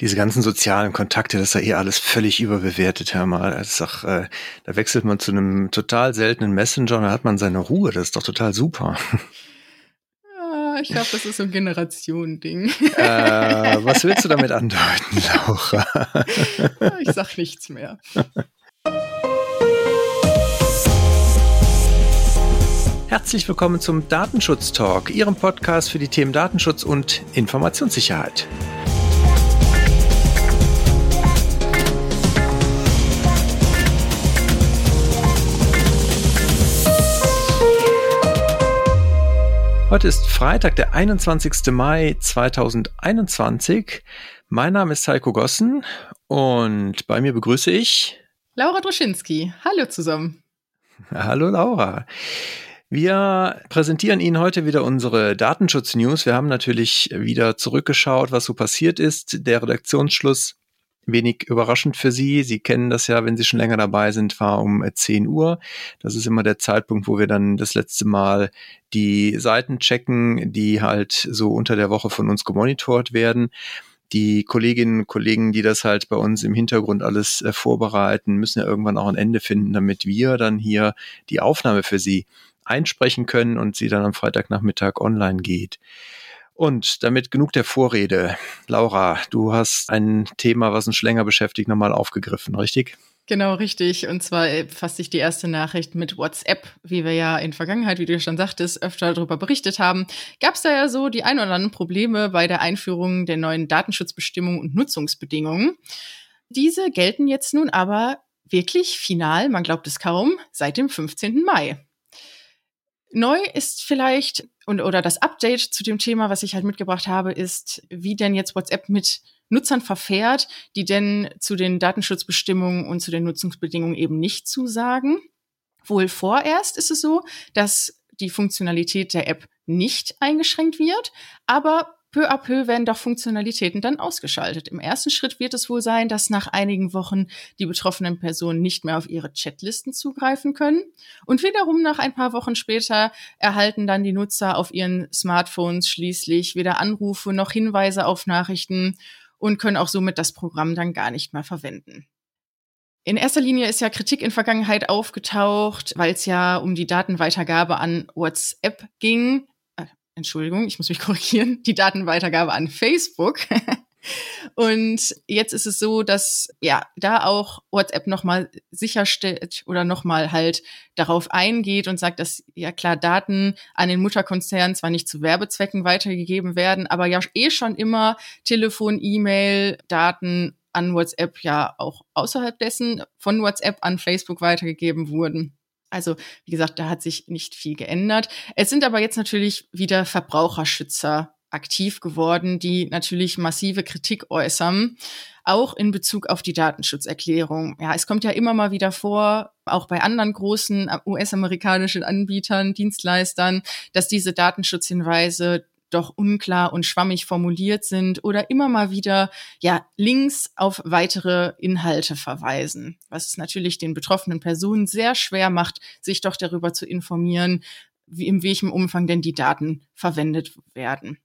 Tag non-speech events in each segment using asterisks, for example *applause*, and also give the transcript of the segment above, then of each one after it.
diese ganzen sozialen Kontakte, das ist ja eh alles völlig überbewertet, Herr Mal. Das ist doch, äh, da wechselt man zu einem total seltenen Messenger und da hat man seine Ruhe. Das ist doch total super. Ah, ich glaube, das ist so ein Generationending. Äh, was willst du damit andeuten, *laughs* Laura? ich sag nichts mehr. Herzlich willkommen zum Datenschutz Talk, Ihrem Podcast für die Themen Datenschutz und Informationssicherheit. Heute ist Freitag, der 21. Mai 2021. Mein Name ist Heiko Gossen und bei mir begrüße ich Laura Droschinski. Hallo zusammen. Hallo Laura. Wir präsentieren Ihnen heute wieder unsere Datenschutz-News. Wir haben natürlich wieder zurückgeschaut, was so passiert ist. Der Redaktionsschluss wenig überraschend für Sie. Sie kennen das ja, wenn Sie schon länger dabei sind, war um 10 äh, Uhr. Das ist immer der Zeitpunkt, wo wir dann das letzte Mal die Seiten checken, die halt so unter der Woche von uns gemonitort werden. Die Kolleginnen und Kollegen, die das halt bei uns im Hintergrund alles äh, vorbereiten, müssen ja irgendwann auch ein Ende finden, damit wir dann hier die Aufnahme für Sie einsprechen können und sie dann am Freitagnachmittag online geht. Und damit genug der Vorrede. Laura, du hast ein Thema, was uns schon länger beschäftigt, nochmal aufgegriffen, richtig? Genau, richtig. Und zwar fasst sich die erste Nachricht mit WhatsApp, wie wir ja in Vergangenheit, wie du schon sagtest, öfter darüber berichtet haben. Gab es da ja so die ein oder anderen Probleme bei der Einführung der neuen Datenschutzbestimmungen und Nutzungsbedingungen. Diese gelten jetzt nun aber wirklich final, man glaubt es kaum, seit dem 15. Mai. Neu ist vielleicht und oder das Update zu dem Thema, was ich halt mitgebracht habe, ist, wie denn jetzt WhatsApp mit Nutzern verfährt, die denn zu den Datenschutzbestimmungen und zu den Nutzungsbedingungen eben nicht zusagen. Wohl vorerst ist es so, dass die Funktionalität der App nicht eingeschränkt wird, aber peu à peu werden doch Funktionalitäten dann ausgeschaltet. Im ersten Schritt wird es wohl sein, dass nach einigen Wochen die betroffenen Personen nicht mehr auf ihre Chatlisten zugreifen können. Und wiederum nach ein paar Wochen später erhalten dann die Nutzer auf ihren Smartphones schließlich weder Anrufe noch Hinweise auf Nachrichten und können auch somit das Programm dann gar nicht mehr verwenden. In erster Linie ist ja Kritik in Vergangenheit aufgetaucht, weil es ja um die Datenweitergabe an WhatsApp ging. Entschuldigung, ich muss mich *laughs* korrigieren, die Datenweitergabe an Facebook. *laughs* Und jetzt ist es so, dass ja da auch WhatsApp nochmal sicherstellt oder nochmal halt darauf eingeht und sagt, dass ja klar Daten an den Mutterkonzern zwar nicht zu Werbezwecken weitergegeben werden, aber ja eh schon immer Telefon, E-Mail, Daten an WhatsApp ja auch außerhalb dessen von WhatsApp an Facebook weitergegeben wurden. Also, wie gesagt, da hat sich nicht viel geändert. Es sind aber jetzt natürlich wieder Verbraucherschützer aktiv geworden, die natürlich massive Kritik äußern, auch in Bezug auf die Datenschutzerklärung. Ja, es kommt ja immer mal wieder vor, auch bei anderen großen US-amerikanischen Anbietern, Dienstleistern, dass diese Datenschutzhinweise doch unklar und schwammig formuliert sind oder immer mal wieder ja Links auf weitere Inhalte verweisen, was es natürlich den betroffenen Personen sehr schwer macht, sich doch darüber zu informieren, wie in welchem Umfang denn die Daten verwendet werden.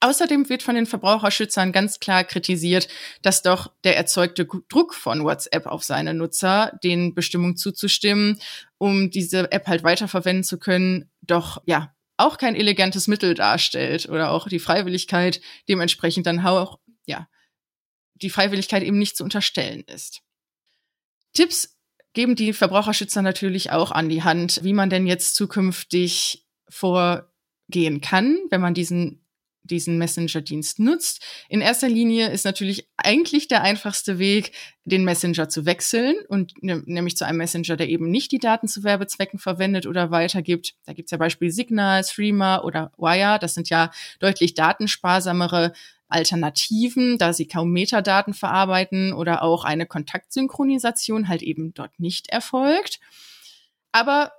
Außerdem wird von den Verbraucherschützern ganz klar kritisiert, dass doch der erzeugte Druck von WhatsApp auf seine Nutzer, den Bestimmungen zuzustimmen, um diese App halt weiterverwenden zu können, doch ja auch kein elegantes Mittel darstellt oder auch die Freiwilligkeit dementsprechend dann auch, ja, die Freiwilligkeit eben nicht zu unterstellen ist. Tipps geben die Verbraucherschützer natürlich auch an die Hand, wie man denn jetzt zukünftig vorgehen kann, wenn man diesen diesen Messenger-Dienst nutzt. In erster Linie ist natürlich eigentlich der einfachste Weg, den Messenger zu wechseln und ne, nämlich zu einem Messenger, der eben nicht die Daten zu Werbezwecken verwendet oder weitergibt. Da gibt's ja Beispiel Signal, Streamer oder Wire. Das sind ja deutlich datensparsamere Alternativen, da sie kaum Metadaten verarbeiten oder auch eine Kontaktsynchronisation halt eben dort nicht erfolgt. Aber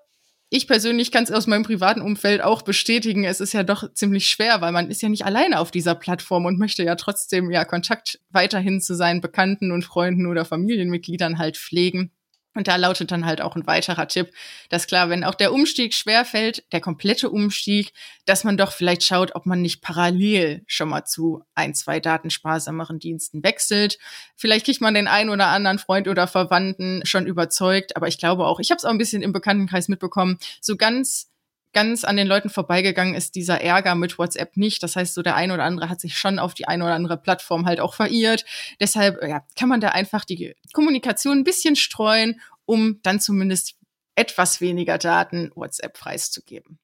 ich persönlich kann es aus meinem privaten Umfeld auch bestätigen. Es ist ja doch ziemlich schwer, weil man ist ja nicht alleine auf dieser Plattform und möchte ja trotzdem ja Kontakt weiterhin zu seinen Bekannten und Freunden oder Familienmitgliedern halt pflegen. Und da lautet dann halt auch ein weiterer Tipp, dass klar, wenn auch der Umstieg schwerfällt, der komplette Umstieg, dass man doch vielleicht schaut, ob man nicht parallel schon mal zu ein, zwei datensparsameren Diensten wechselt. Vielleicht kriegt man den einen oder anderen Freund oder Verwandten schon überzeugt, aber ich glaube auch, ich habe es auch ein bisschen im Bekanntenkreis mitbekommen, so ganz ganz an den Leuten vorbeigegangen ist dieser Ärger mit WhatsApp nicht. Das heißt, so der eine oder andere hat sich schon auf die eine oder andere Plattform halt auch verirrt. Deshalb ja, kann man da einfach die Kommunikation ein bisschen streuen, um dann zumindest etwas weniger Daten WhatsApp preiszugeben.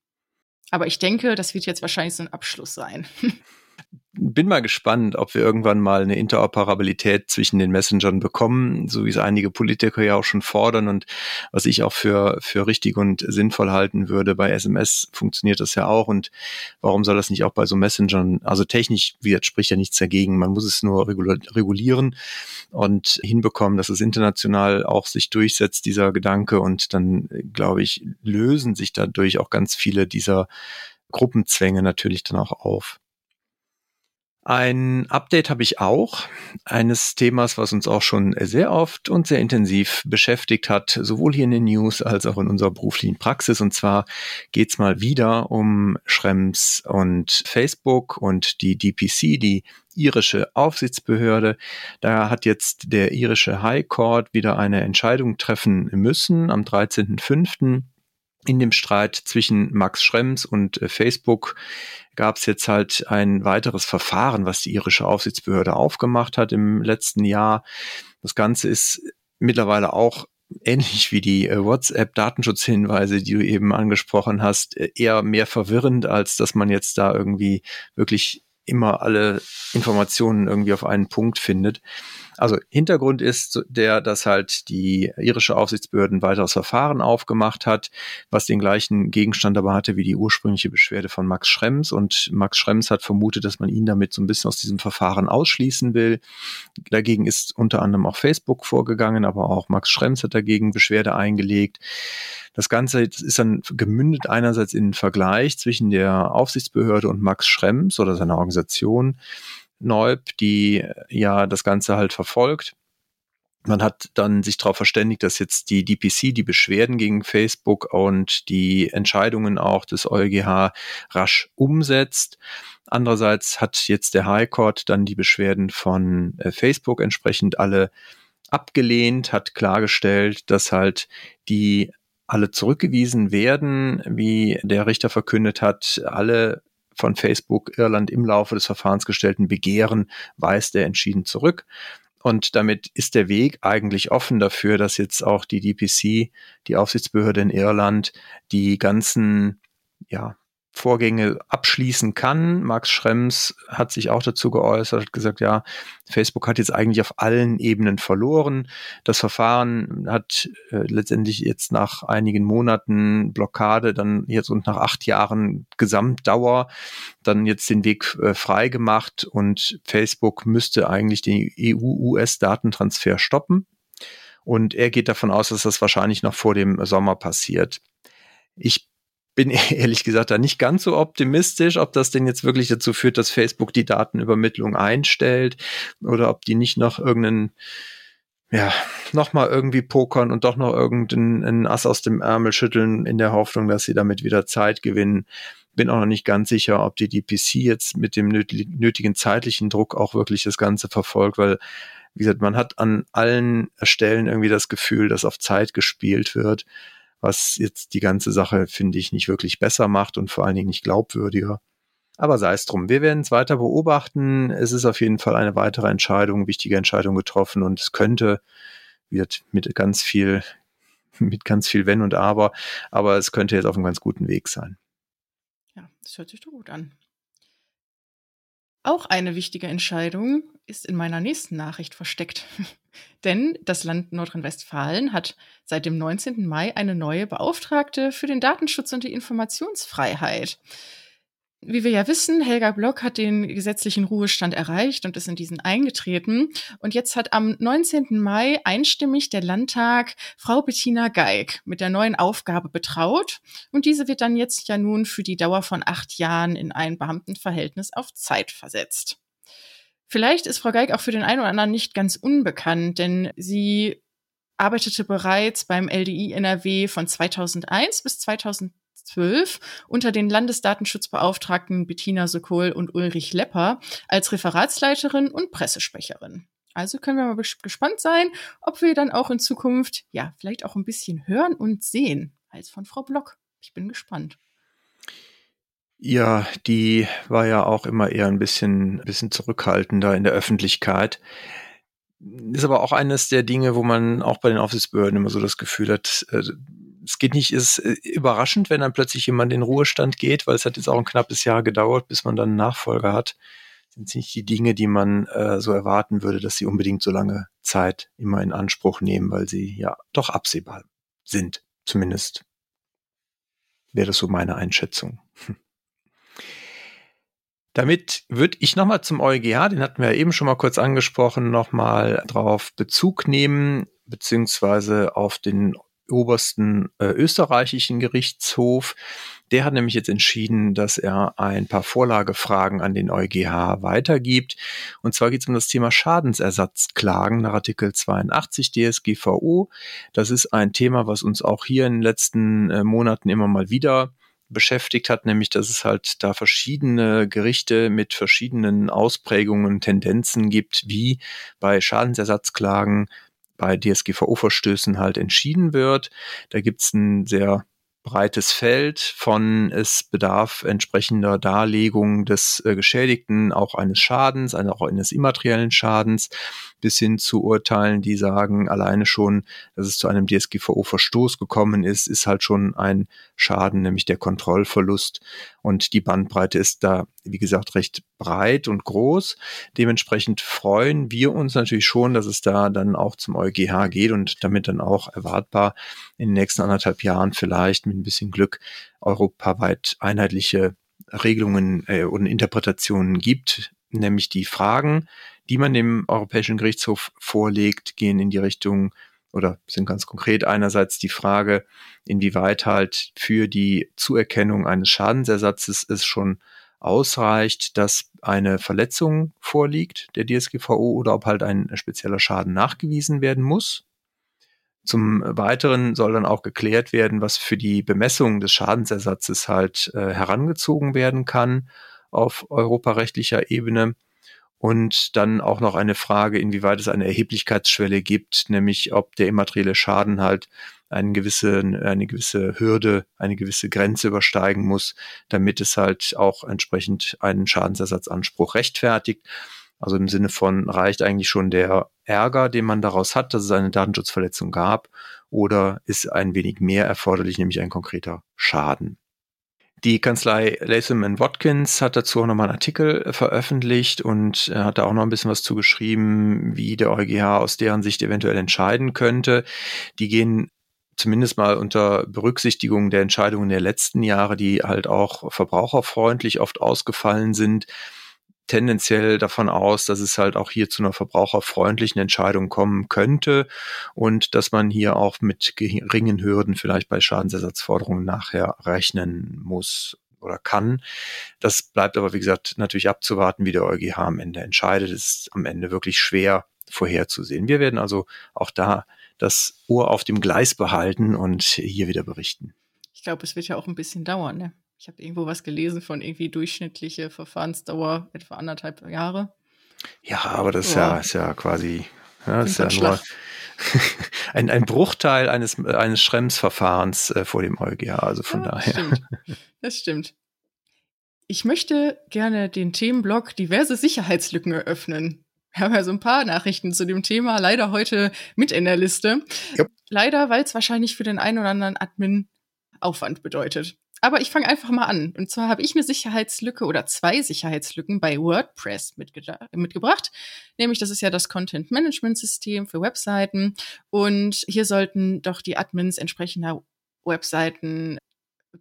Aber ich denke, das wird jetzt wahrscheinlich so ein Abschluss sein. *laughs* bin mal gespannt, ob wir irgendwann mal eine Interoperabilität zwischen den Messengern bekommen, so wie es einige Politiker ja auch schon fordern und was ich auch für, für richtig und sinnvoll halten würde. Bei SMS funktioniert das ja auch und warum soll das nicht auch bei so Messengern, also technisch widerspricht ja nichts dagegen, man muss es nur regulieren und hinbekommen, dass es international auch sich durchsetzt, dieser Gedanke und dann, glaube ich, lösen sich dadurch auch ganz viele dieser Gruppenzwänge natürlich dann auch auf. Ein Update habe ich auch eines Themas, was uns auch schon sehr oft und sehr intensiv beschäftigt hat, sowohl hier in den News als auch in unserer beruflichen Praxis. Und zwar geht's mal wieder um Schrems und Facebook und die DPC, die irische Aufsichtsbehörde. Da hat jetzt der irische High Court wieder eine Entscheidung treffen müssen am 13.05 in dem Streit zwischen Max Schrems und äh, Facebook gab es jetzt halt ein weiteres Verfahren, was die irische Aufsichtsbehörde aufgemacht hat im letzten Jahr. Das Ganze ist mittlerweile auch ähnlich wie die äh, WhatsApp-Datenschutzhinweise, die du eben angesprochen hast, äh, eher mehr verwirrend, als dass man jetzt da irgendwie wirklich immer alle Informationen irgendwie auf einen Punkt findet. Also Hintergrund ist der, dass halt die irische Aufsichtsbehörde ein weiteres Verfahren aufgemacht hat, was den gleichen Gegenstand aber hatte wie die ursprüngliche Beschwerde von Max Schrems. Und Max Schrems hat vermutet, dass man ihn damit so ein bisschen aus diesem Verfahren ausschließen will. Dagegen ist unter anderem auch Facebook vorgegangen, aber auch Max Schrems hat dagegen Beschwerde eingelegt. Das Ganze ist dann gemündet einerseits in den Vergleich zwischen der Aufsichtsbehörde und Max Schrems oder seiner Organisation Neub, die äh, ja das Ganze halt verfolgt. Man hat dann sich darauf verständigt, dass jetzt die DPC die Beschwerden gegen Facebook und die Entscheidungen auch des EuGH rasch umsetzt. Andererseits hat jetzt der High Court dann die Beschwerden von äh, Facebook entsprechend alle abgelehnt, hat klargestellt, dass halt die alle zurückgewiesen werden, wie der Richter verkündet hat, alle von Facebook Irland im Laufe des Verfahrens gestellten Begehren weist er entschieden zurück. Und damit ist der Weg eigentlich offen dafür, dass jetzt auch die DPC, die Aufsichtsbehörde in Irland, die ganzen ja, Vorgänge abschließen kann. Max Schrems hat sich auch dazu geäußert, hat gesagt, ja, Facebook hat jetzt eigentlich auf allen Ebenen verloren. Das Verfahren hat äh, letztendlich jetzt nach einigen Monaten Blockade, dann jetzt und nach acht Jahren Gesamtdauer, dann jetzt den Weg äh, frei gemacht und Facebook müsste eigentlich den EU-US-Datentransfer stoppen. Und er geht davon aus, dass das wahrscheinlich noch vor dem Sommer passiert. Ich bin *laughs* ehrlich gesagt da nicht ganz so optimistisch, ob das denn jetzt wirklich dazu führt, dass Facebook die Datenübermittlung einstellt oder ob die nicht noch irgendeinen ja, nochmal irgendwie pokern und doch noch irgendeinen Ass aus dem Ärmel schütteln in der Hoffnung, dass sie damit wieder Zeit gewinnen. Bin auch noch nicht ganz sicher, ob die DPC jetzt mit dem nötigen zeitlichen Druck auch wirklich das Ganze verfolgt, weil, wie gesagt, man hat an allen Stellen irgendwie das Gefühl, dass auf Zeit gespielt wird was jetzt die ganze Sache, finde ich, nicht wirklich besser macht und vor allen Dingen nicht glaubwürdiger. Aber sei es drum. Wir werden es weiter beobachten. Es ist auf jeden Fall eine weitere Entscheidung, wichtige Entscheidung getroffen und es könnte, wird mit ganz viel, *laughs* mit ganz viel Wenn und Aber, aber es könnte jetzt auf einem ganz guten Weg sein. Ja, das hört sich doch gut an. Auch eine wichtige Entscheidung ist in meiner nächsten Nachricht versteckt. *laughs* Denn das Land Nordrhein-Westfalen hat seit dem 19. Mai eine neue Beauftragte für den Datenschutz und die Informationsfreiheit. Wie wir ja wissen, Helga Block hat den gesetzlichen Ruhestand erreicht und ist in diesen eingetreten. Und jetzt hat am 19. Mai einstimmig der Landtag Frau Bettina Geig mit der neuen Aufgabe betraut. Und diese wird dann jetzt ja nun für die Dauer von acht Jahren in ein Beamtenverhältnis auf Zeit versetzt. Vielleicht ist Frau Geig auch für den einen oder anderen nicht ganz unbekannt, denn sie arbeitete bereits beim LDI NRW von 2001 bis 2012 unter den Landesdatenschutzbeauftragten Bettina Sokol und Ulrich Lepper als Referatsleiterin und Pressesprecherin. Also können wir mal gespannt sein, ob wir dann auch in Zukunft, ja, vielleicht auch ein bisschen hören und sehen als von Frau Block. Ich bin gespannt. Ja, die war ja auch immer eher ein bisschen, bisschen zurückhaltender in der Öffentlichkeit. Ist aber auch eines der Dinge, wo man auch bei den Aufsichtsbehörden immer so das Gefühl hat, äh, es geht nicht, ist äh, überraschend, wenn dann plötzlich jemand in Ruhestand geht, weil es hat jetzt auch ein knappes Jahr gedauert, bis man dann einen Nachfolger hat. Das sind nicht die Dinge, die man äh, so erwarten würde, dass sie unbedingt so lange Zeit immer in Anspruch nehmen, weil sie ja doch absehbar sind. Zumindest wäre das so meine Einschätzung. Hm. Damit würde ich nochmal zum EuGH, den hatten wir ja eben schon mal kurz angesprochen, nochmal drauf Bezug nehmen, beziehungsweise auf den obersten äh, österreichischen Gerichtshof. Der hat nämlich jetzt entschieden, dass er ein paar Vorlagefragen an den EuGH weitergibt. Und zwar geht es um das Thema Schadensersatzklagen nach Artikel 82 DSGVO. Das ist ein Thema, was uns auch hier in den letzten äh, Monaten immer mal wieder beschäftigt hat, nämlich dass es halt da verschiedene Gerichte mit verschiedenen Ausprägungen, Tendenzen gibt, wie bei Schadensersatzklagen bei DSGVO-Verstößen halt entschieden wird. Da gibt es ein sehr breites Feld von es bedarf entsprechender Darlegung des äh, Geschädigten, auch eines Schadens, auch eines immateriellen Schadens, bis hin zu Urteilen, die sagen, alleine schon, dass es zu einem DSGVO-Verstoß gekommen ist, ist halt schon ein Schaden, nämlich der Kontrollverlust. Und die Bandbreite ist da, wie gesagt, recht breit und groß. Dementsprechend freuen wir uns natürlich schon, dass es da dann auch zum EuGH geht und damit dann auch erwartbar in den nächsten anderthalb Jahren vielleicht mit ein bisschen Glück europaweit einheitliche Regelungen äh, und Interpretationen gibt, nämlich die Fragen, die man dem Europäischen Gerichtshof vorlegt, gehen in die Richtung oder sind ganz konkret einerseits die Frage, inwieweit halt für die Zuerkennung eines Schadensersatzes es schon ausreicht, dass eine Verletzung vorliegt der DSGVO oder ob halt ein spezieller Schaden nachgewiesen werden muss. Zum Weiteren soll dann auch geklärt werden, was für die Bemessung des Schadensersatzes halt äh, herangezogen werden kann auf europarechtlicher Ebene. Und dann auch noch eine Frage, inwieweit es eine Erheblichkeitsschwelle gibt, nämlich ob der immaterielle Schaden halt eine gewisse, eine gewisse Hürde, eine gewisse Grenze übersteigen muss, damit es halt auch entsprechend einen Schadensersatzanspruch rechtfertigt. Also im Sinne von reicht eigentlich schon der Ärger, den man daraus hat, dass es eine Datenschutzverletzung gab, oder ist ein wenig mehr erforderlich, nämlich ein konkreter Schaden. Die Kanzlei Latham Watkins hat dazu auch nochmal einen Artikel äh, veröffentlicht und äh, hat da auch noch ein bisschen was zugeschrieben, wie der EuGH aus deren Sicht eventuell entscheiden könnte. Die gehen zumindest mal unter Berücksichtigung der Entscheidungen der letzten Jahre, die halt auch verbraucherfreundlich oft ausgefallen sind, tendenziell davon aus, dass es halt auch hier zu einer verbraucherfreundlichen Entscheidung kommen könnte und dass man hier auch mit geringen Hürden vielleicht bei Schadensersatzforderungen nachher rechnen muss oder kann. Das bleibt aber, wie gesagt, natürlich abzuwarten, wie der EuGH am Ende entscheidet. Es ist am Ende wirklich schwer vorherzusehen. Wir werden also auch da das Ohr auf dem Gleis behalten und hier wieder berichten. Ich glaube, es wird ja auch ein bisschen dauern, ne? Ich habe irgendwo was gelesen von irgendwie durchschnittliche Verfahrensdauer etwa anderthalb Jahre. Ja, aber das ist ja, ist ja quasi ja, ist ja nur *laughs* ein, ein Bruchteil eines, eines Schrems-Verfahrens äh, vor dem EuGH, also von ja, daher. Stimmt. *laughs* Das stimmt. Ich möchte gerne den Themenblock diverse Sicherheitslücken eröffnen. Wir haben ja so ein paar Nachrichten zu dem Thema, leider heute mit in der Liste. Yep. Leider, weil es wahrscheinlich für den einen oder anderen Admin Aufwand bedeutet. Aber ich fange einfach mal an. Und zwar habe ich eine Sicherheitslücke oder zwei Sicherheitslücken bei WordPress mitgebracht. Nämlich, das ist ja das Content Management System für Webseiten. Und hier sollten doch die Admins entsprechender Webseiten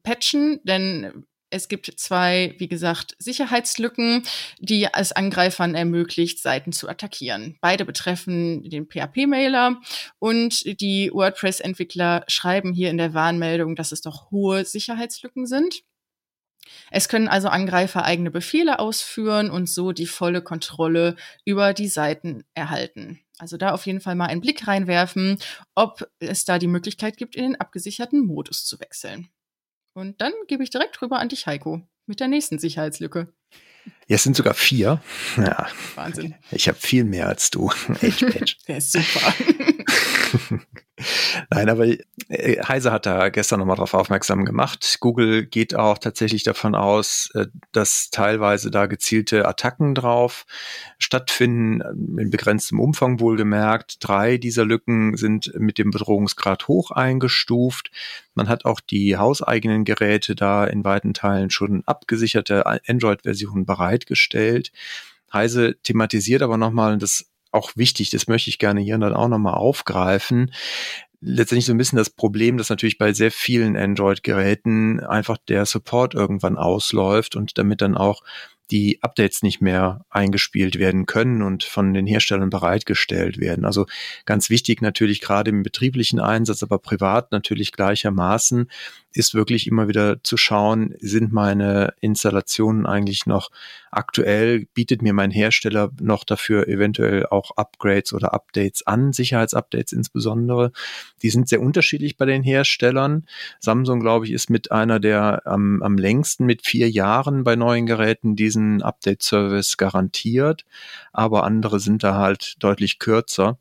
patchen, denn es gibt zwei, wie gesagt, Sicherheitslücken, die es Angreifern ermöglicht, Seiten zu attackieren. Beide betreffen den PHP-Mailer und die WordPress-Entwickler schreiben hier in der Warnmeldung, dass es doch hohe Sicherheitslücken sind. Es können also Angreifer eigene Befehle ausführen und so die volle Kontrolle über die Seiten erhalten. Also da auf jeden Fall mal einen Blick reinwerfen, ob es da die Möglichkeit gibt, in den abgesicherten Modus zu wechseln. Und dann gebe ich direkt rüber an dich, Heiko, mit der nächsten Sicherheitslücke. Ja, es sind sogar vier. Ja. Wahnsinn. Ich habe viel mehr als du. Edge, *laughs* Edge. Der ist super. *laughs* Nein, aber äh, Heise hat da gestern nochmal darauf aufmerksam gemacht. Google geht auch tatsächlich davon aus, äh, dass teilweise da gezielte Attacken drauf stattfinden, äh, in begrenztem Umfang wohlgemerkt. Drei dieser Lücken sind mit dem Bedrohungsgrad hoch eingestuft. Man hat auch die hauseigenen Geräte da in weiten Teilen schon abgesicherte Android-Versionen bereitgestellt. Heise thematisiert aber nochmal, das auch wichtig, das möchte ich gerne hier dann auch nochmal aufgreifen. Letztendlich so ein bisschen das Problem, dass natürlich bei sehr vielen Android-Geräten einfach der Support irgendwann ausläuft und damit dann auch die Updates nicht mehr eingespielt werden können und von den Herstellern bereitgestellt werden. Also ganz wichtig natürlich gerade im betrieblichen Einsatz, aber privat natürlich gleichermaßen ist wirklich immer wieder zu schauen, sind meine Installationen eigentlich noch aktuell, bietet mir mein Hersteller noch dafür eventuell auch Upgrades oder Updates an, Sicherheitsupdates insbesondere. Die sind sehr unterschiedlich bei den Herstellern. Samsung, glaube ich, ist mit einer der am, am längsten mit vier Jahren bei neuen Geräten diesen Update-Service garantiert, aber andere sind da halt deutlich kürzer,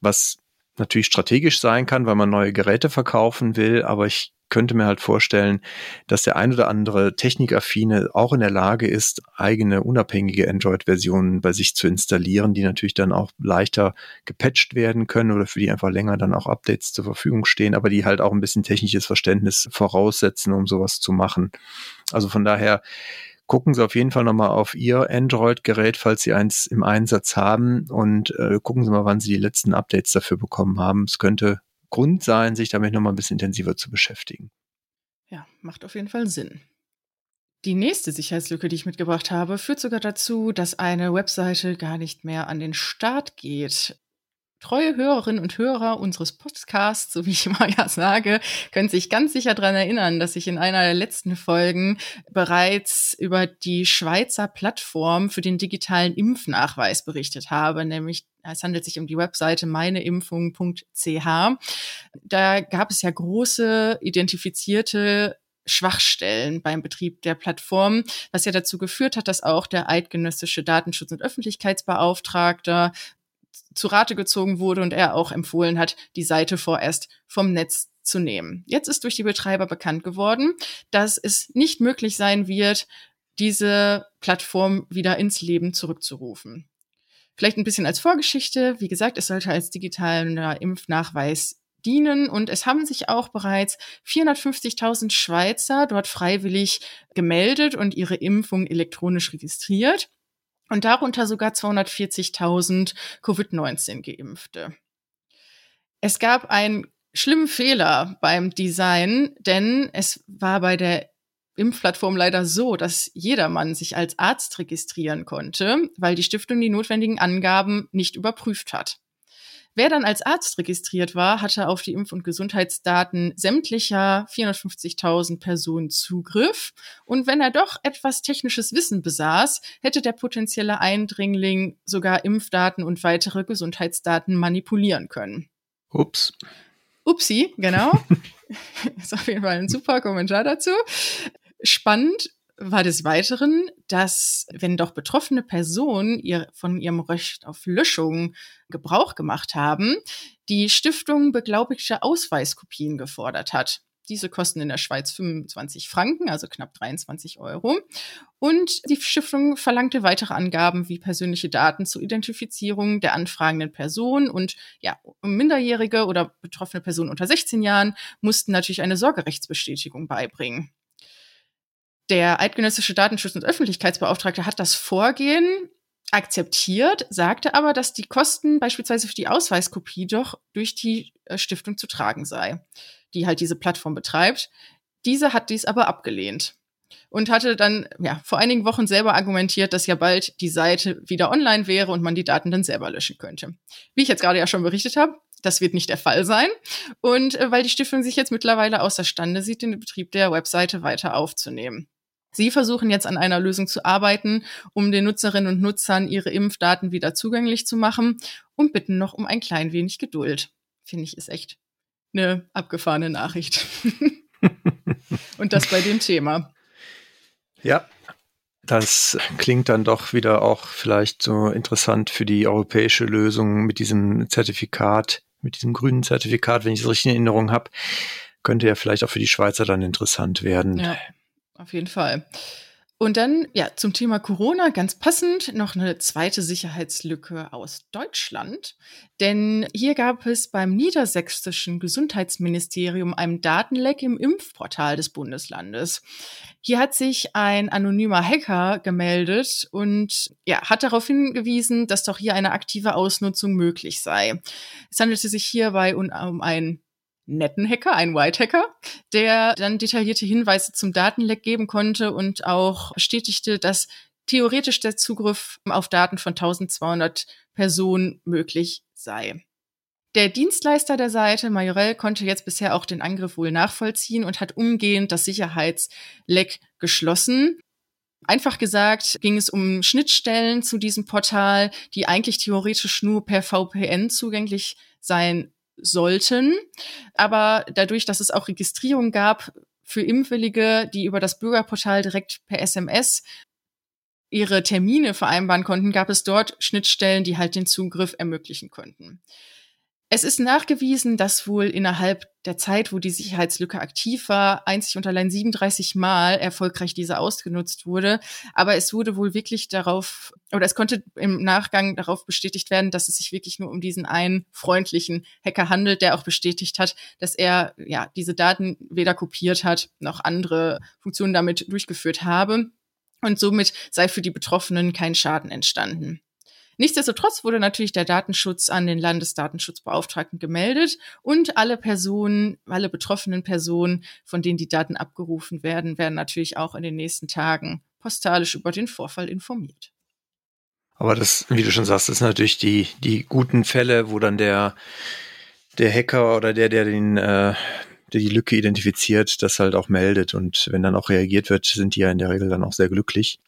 was natürlich strategisch sein kann, weil man neue Geräte verkaufen will, aber ich könnte mir halt vorstellen, dass der ein oder andere Technikaffine auch in der Lage ist, eigene unabhängige Android-Versionen bei sich zu installieren, die natürlich dann auch leichter gepatcht werden können oder für die einfach länger dann auch Updates zur Verfügung stehen, aber die halt auch ein bisschen technisches Verständnis voraussetzen, um sowas zu machen. Also von daher gucken Sie auf jeden Fall nochmal auf Ihr Android-Gerät, falls Sie eins im Einsatz haben und äh, gucken Sie mal, wann Sie die letzten Updates dafür bekommen haben. Es könnte Grund sein, sich damit nochmal ein bisschen intensiver zu beschäftigen. Ja, macht auf jeden Fall Sinn. Die nächste Sicherheitslücke, die ich mitgebracht habe, führt sogar dazu, dass eine Webseite gar nicht mehr an den Start geht. Treue Hörerinnen und Hörer unseres Podcasts, so wie ich immer *laughs* ja sage, können sich ganz sicher daran erinnern, dass ich in einer der letzten Folgen bereits über die Schweizer Plattform für den digitalen Impfnachweis berichtet habe, nämlich es handelt sich um die Webseite meineimpfung.ch. Da gab es ja große identifizierte Schwachstellen beim Betrieb der Plattform, was ja dazu geführt hat, dass auch der eidgenössische Datenschutz- und Öffentlichkeitsbeauftragte zu Rate gezogen wurde und er auch empfohlen hat, die Seite vorerst vom Netz zu nehmen. Jetzt ist durch die Betreiber bekannt geworden, dass es nicht möglich sein wird, diese Plattform wieder ins Leben zurückzurufen. Vielleicht ein bisschen als Vorgeschichte. Wie gesagt, es sollte als digitaler Impfnachweis dienen und es haben sich auch bereits 450.000 Schweizer dort freiwillig gemeldet und ihre Impfung elektronisch registriert und darunter sogar 240.000 Covid-19 geimpfte. Es gab einen schlimmen Fehler beim Design, denn es war bei der Impfplattform leider so, dass jedermann sich als Arzt registrieren konnte, weil die Stiftung die notwendigen Angaben nicht überprüft hat. Wer dann als Arzt registriert war, hatte auf die Impf- und Gesundheitsdaten sämtlicher 450.000 Personen Zugriff. Und wenn er doch etwas technisches Wissen besaß, hätte der potenzielle Eindringling sogar Impfdaten und weitere Gesundheitsdaten manipulieren können. Ups. Upsi, genau. *laughs* ist auf jeden Fall ein super Kommentar dazu. Spannend war des Weiteren, dass wenn doch betroffene Personen ihr, von ihrem Recht auf Löschung Gebrauch gemacht haben, die Stiftung beglaubigte Ausweiskopien gefordert hat. Diese kosten in der Schweiz 25 Franken, also knapp 23 Euro. Und die Stiftung verlangte weitere Angaben wie persönliche Daten zur Identifizierung der anfragenden Person. Und ja, Minderjährige oder betroffene Personen unter 16 Jahren mussten natürlich eine Sorgerechtsbestätigung beibringen. Der eidgenössische Datenschutz- und Öffentlichkeitsbeauftragte hat das Vorgehen akzeptiert, sagte aber, dass die Kosten beispielsweise für die Ausweiskopie doch durch die äh, Stiftung zu tragen sei, die halt diese Plattform betreibt. Diese hat dies aber abgelehnt und hatte dann ja vor einigen Wochen selber argumentiert, dass ja bald die Seite wieder online wäre und man die Daten dann selber löschen könnte. Wie ich jetzt gerade ja schon berichtet habe, das wird nicht der Fall sein. Und äh, weil die Stiftung sich jetzt mittlerweile außerstande sieht, den Betrieb der Webseite weiter aufzunehmen. Sie versuchen jetzt an einer Lösung zu arbeiten, um den Nutzerinnen und Nutzern ihre Impfdaten wieder zugänglich zu machen und bitten noch um ein klein wenig Geduld. Finde ich, ist echt eine abgefahrene Nachricht. *laughs* und das bei dem Thema. Ja, das klingt dann doch wieder auch vielleicht so interessant für die europäische Lösung mit diesem Zertifikat, mit diesem grünen Zertifikat, wenn ich es richtig in Erinnerung habe. Könnte ja vielleicht auch für die Schweizer dann interessant werden. Ja, auf jeden Fall. Und dann, ja, zum Thema Corona ganz passend noch eine zweite Sicherheitslücke aus Deutschland. Denn hier gab es beim niedersächsischen Gesundheitsministerium einen Datenleck im Impfportal des Bundeslandes. Hier hat sich ein anonymer Hacker gemeldet und ja, hat darauf hingewiesen, dass doch hier eine aktive Ausnutzung möglich sei. Es handelte sich hierbei um, um ein netten Hacker, ein White Hacker, der dann detaillierte Hinweise zum Datenleck geben konnte und auch bestätigte, dass theoretisch der Zugriff auf Daten von 1200 Personen möglich sei. Der Dienstleister der Seite, Majorel, konnte jetzt bisher auch den Angriff wohl nachvollziehen und hat umgehend das Sicherheitsleck geschlossen. Einfach gesagt ging es um Schnittstellen zu diesem Portal, die eigentlich theoretisch nur per VPN zugänglich sein sollten. Aber dadurch, dass es auch Registrierung gab für Impfwillige, die über das Bürgerportal direkt per SMS ihre Termine vereinbaren konnten, gab es dort Schnittstellen, die halt den Zugriff ermöglichen konnten. Es ist nachgewiesen, dass wohl innerhalb der Zeit, wo die Sicherheitslücke aktiv war, einzig und allein 37 Mal erfolgreich diese ausgenutzt wurde. Aber es wurde wohl wirklich darauf, oder es konnte im Nachgang darauf bestätigt werden, dass es sich wirklich nur um diesen einen freundlichen Hacker handelt, der auch bestätigt hat, dass er ja diese Daten weder kopiert hat, noch andere Funktionen damit durchgeführt habe. Und somit sei für die Betroffenen kein Schaden entstanden. Nichtsdestotrotz wurde natürlich der Datenschutz an den Landesdatenschutzbeauftragten gemeldet und alle Personen, alle betroffenen Personen, von denen die Daten abgerufen werden, werden natürlich auch in den nächsten Tagen postalisch über den Vorfall informiert. Aber das, wie du schon sagst, ist natürlich die, die guten Fälle, wo dann der, der Hacker oder der, der den, äh, der die Lücke identifiziert, das halt auch meldet. Und wenn dann auch reagiert wird, sind die ja in der Regel dann auch sehr glücklich.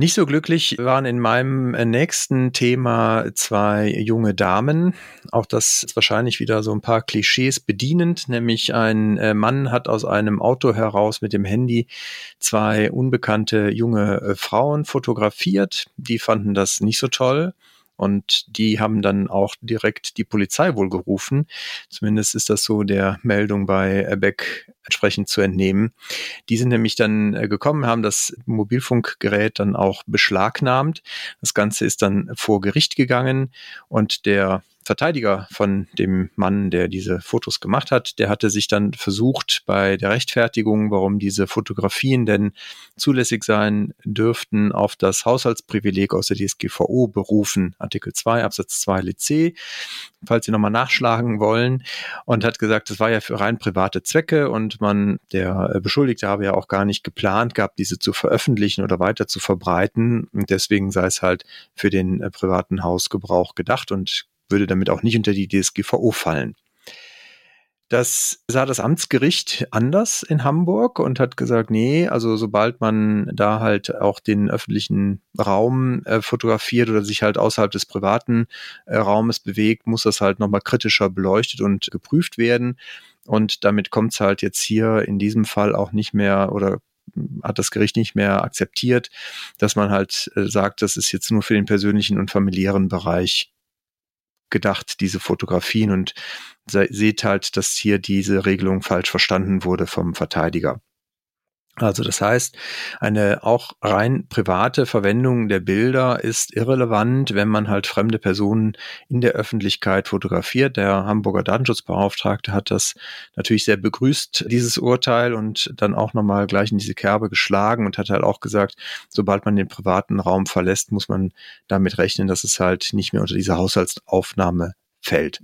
Nicht so glücklich waren in meinem äh, nächsten Thema zwei junge Damen. Auch das ist wahrscheinlich wieder so ein paar Klischees bedienend, nämlich ein äh, Mann hat aus einem Auto heraus mit dem Handy zwei unbekannte junge äh, Frauen fotografiert. Die fanden das nicht so toll und die haben dann auch direkt die Polizei wohl gerufen. Zumindest ist das so der Meldung bei Beck entsprechend zu entnehmen. Die sind nämlich dann äh, gekommen, haben das Mobilfunkgerät dann auch beschlagnahmt. Das Ganze ist dann vor Gericht gegangen und der Verteidiger von dem Mann, der diese Fotos gemacht hat, der hatte sich dann versucht bei der Rechtfertigung, warum diese Fotografien denn zulässig sein dürften, auf das Haushaltsprivileg aus der DSGVO berufen, Artikel 2 Absatz 2 LC, falls Sie nochmal nachschlagen wollen, und hat gesagt, das war ja für rein private Zwecke und man, der Beschuldigte habe ja auch gar nicht geplant gehabt, diese zu veröffentlichen oder weiter zu verbreiten. Und deswegen sei es halt für den äh, privaten Hausgebrauch gedacht und würde damit auch nicht unter die DSGVO fallen. Das sah das Amtsgericht anders in Hamburg und hat gesagt, nee, also sobald man da halt auch den öffentlichen Raum äh, fotografiert oder sich halt außerhalb des privaten äh, Raumes bewegt, muss das halt nochmal kritischer beleuchtet und geprüft werden. Und damit kommt es halt jetzt hier in diesem Fall auch nicht mehr oder hat das Gericht nicht mehr akzeptiert, dass man halt äh, sagt, das ist jetzt nur für den persönlichen und familiären Bereich gedacht, diese Fotografien und seht halt, dass hier diese Regelung falsch verstanden wurde vom Verteidiger. Also das heißt, eine auch rein private Verwendung der Bilder ist irrelevant, wenn man halt fremde Personen in der Öffentlichkeit fotografiert. Der Hamburger Datenschutzbeauftragte hat das natürlich sehr begrüßt, dieses Urteil, und dann auch nochmal gleich in diese Kerbe geschlagen und hat halt auch gesagt, sobald man den privaten Raum verlässt, muss man damit rechnen, dass es halt nicht mehr unter diese Haushaltsaufnahme fällt.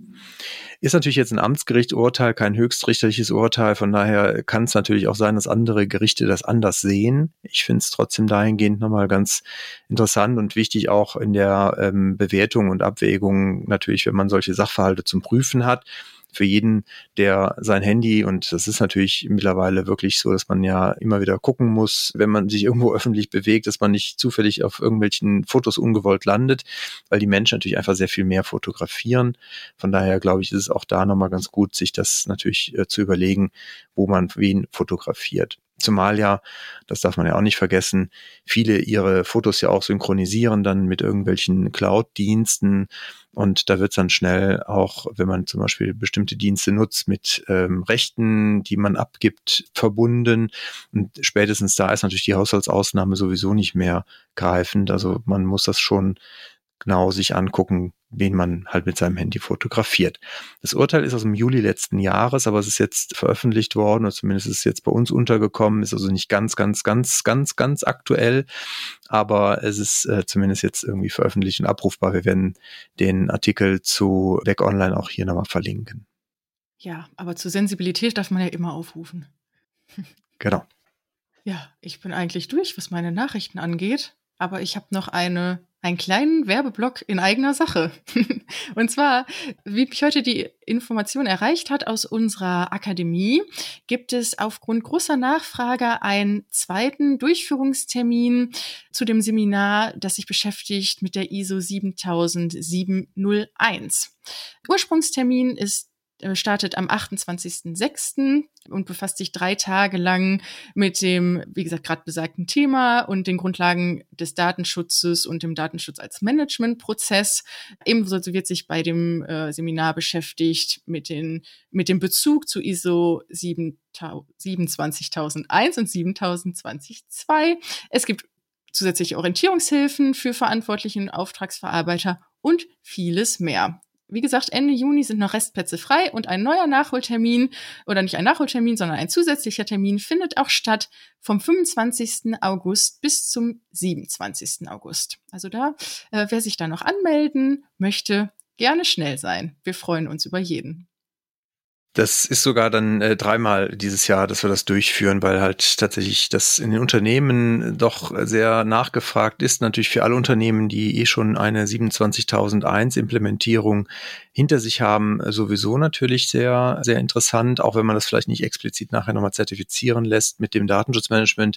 Ist natürlich jetzt ein Amtsgericht-Urteil, kein höchstrichterliches Urteil, von daher kann es natürlich auch sein, dass andere Gerichte das anders sehen. Ich finde es trotzdem dahingehend nochmal ganz interessant und wichtig auch in der ähm, Bewertung und Abwägung natürlich, wenn man solche Sachverhalte zum Prüfen hat, für jeden, der sein Handy, und das ist natürlich mittlerweile wirklich so, dass man ja immer wieder gucken muss, wenn man sich irgendwo öffentlich bewegt, dass man nicht zufällig auf irgendwelchen Fotos ungewollt landet, weil die Menschen natürlich einfach sehr viel mehr fotografieren. Von daher glaube ich, ist es auch da nochmal ganz gut, sich das natürlich äh, zu überlegen, wo man wen fotografiert. Zumal ja, das darf man ja auch nicht vergessen, viele ihre Fotos ja auch synchronisieren dann mit irgendwelchen Cloud-Diensten. Und da wird es dann schnell auch, wenn man zum Beispiel bestimmte Dienste nutzt, mit ähm, Rechten, die man abgibt, verbunden. Und spätestens da ist natürlich die Haushaltsausnahme sowieso nicht mehr greifend. Also man muss das schon genau sich angucken, wen man halt mit seinem Handy fotografiert. Das Urteil ist aus dem Juli letzten Jahres, aber es ist jetzt veröffentlicht worden, oder zumindest ist es jetzt bei uns untergekommen, ist also nicht ganz, ganz, ganz, ganz, ganz aktuell, aber es ist äh, zumindest jetzt irgendwie veröffentlicht und abrufbar. Wir werden den Artikel zu Weg Online auch hier nochmal verlinken. Ja, aber zur Sensibilität darf man ja immer aufrufen. *laughs* Genau. Ja, ich bin eigentlich durch, was meine Nachrichten angeht, aber ich habe noch eine einen kleinen Werbeblock in eigener Sache. *laughs* und zwar, wie mich heute die Information erreicht hat aus unserer Akademie, gibt es aufgrund großer Nachfrage einen zweiten Durchführungstermin zu dem Seminar, das sich beschäftigt mit der ISO 7701. Ursprungstermin ist startet am 28.06. und befasst sich drei Tage lang mit dem, wie gesagt, gerade besagten Thema und den Grundlagen des Datenschutzes und dem Datenschutz als Managementprozess. Ebenso wird sich bei dem äh, Seminar beschäftigt mit, den, mit dem Bezug zu ISO 27001 und 7022. Es gibt zusätzliche Orientierungshilfen für verantwortlichen Auftragsverarbeiter und vieles mehr. Wie gesagt, Ende Juni sind noch Restplätze frei und ein neuer Nachholtermin oder nicht ein Nachholtermin, sondern ein zusätzlicher Termin findet auch statt vom 25. August bis zum 27. August. Also da, äh, wer sich da noch anmelden möchte, gerne schnell sein. Wir freuen uns über jeden. Das ist sogar dann äh, dreimal dieses Jahr, dass wir das durchführen, weil halt tatsächlich das in den Unternehmen doch sehr nachgefragt ist. Natürlich für alle Unternehmen, die eh schon eine 27001 Implementierung hinter sich haben, sowieso natürlich sehr, sehr interessant, auch wenn man das vielleicht nicht explizit nachher nochmal zertifizieren lässt mit dem Datenschutzmanagement.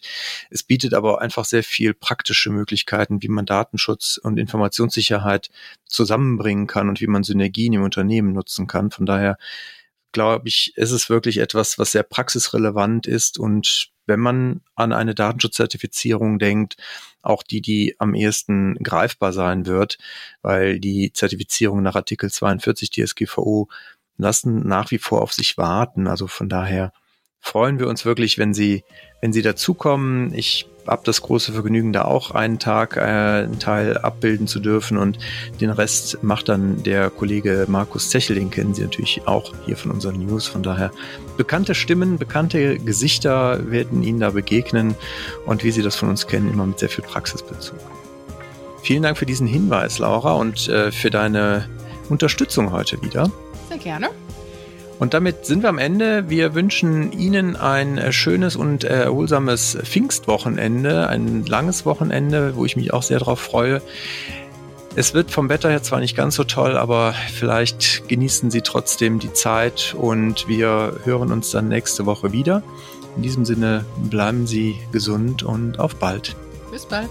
Es bietet aber einfach sehr viel praktische Möglichkeiten, wie man Datenschutz und Informationssicherheit zusammenbringen kann und wie man Synergien im Unternehmen nutzen kann. Von daher glaube ich, ist es wirklich etwas, was sehr praxisrelevant ist und wenn man an eine Datenschutzzertifizierung denkt, auch die, die am ehesten greifbar sein wird, weil die Zertifizierung nach Artikel 42 DSGVO lassen nach wie vor auf sich warten. Also von daher freuen wir uns wirklich, wenn Sie, wenn Sie dazukommen. Ich habe das große Vergnügen, da auch einen Tag äh, einen Teil abbilden zu dürfen und den Rest macht dann der Kollege Markus Zechel, den kennen Sie natürlich auch hier von unseren News. Von daher bekannte Stimmen, bekannte Gesichter werden Ihnen da begegnen und wie Sie das von uns kennen, immer mit sehr viel Praxisbezug. Vielen Dank für diesen Hinweis, Laura, und äh, für deine Unterstützung heute wieder. Sehr gerne. Und damit sind wir am Ende. Wir wünschen Ihnen ein äh, schönes und erholsames Pfingstwochenende, ein langes Wochenende, wo ich mich auch sehr darauf freue. Es wird vom Wetter her zwar nicht ganz so toll, aber vielleicht genießen Sie trotzdem die Zeit und wir hören uns dann nächste Woche wieder. In diesem Sinne bleiben Sie gesund und auf bald. Bis bald.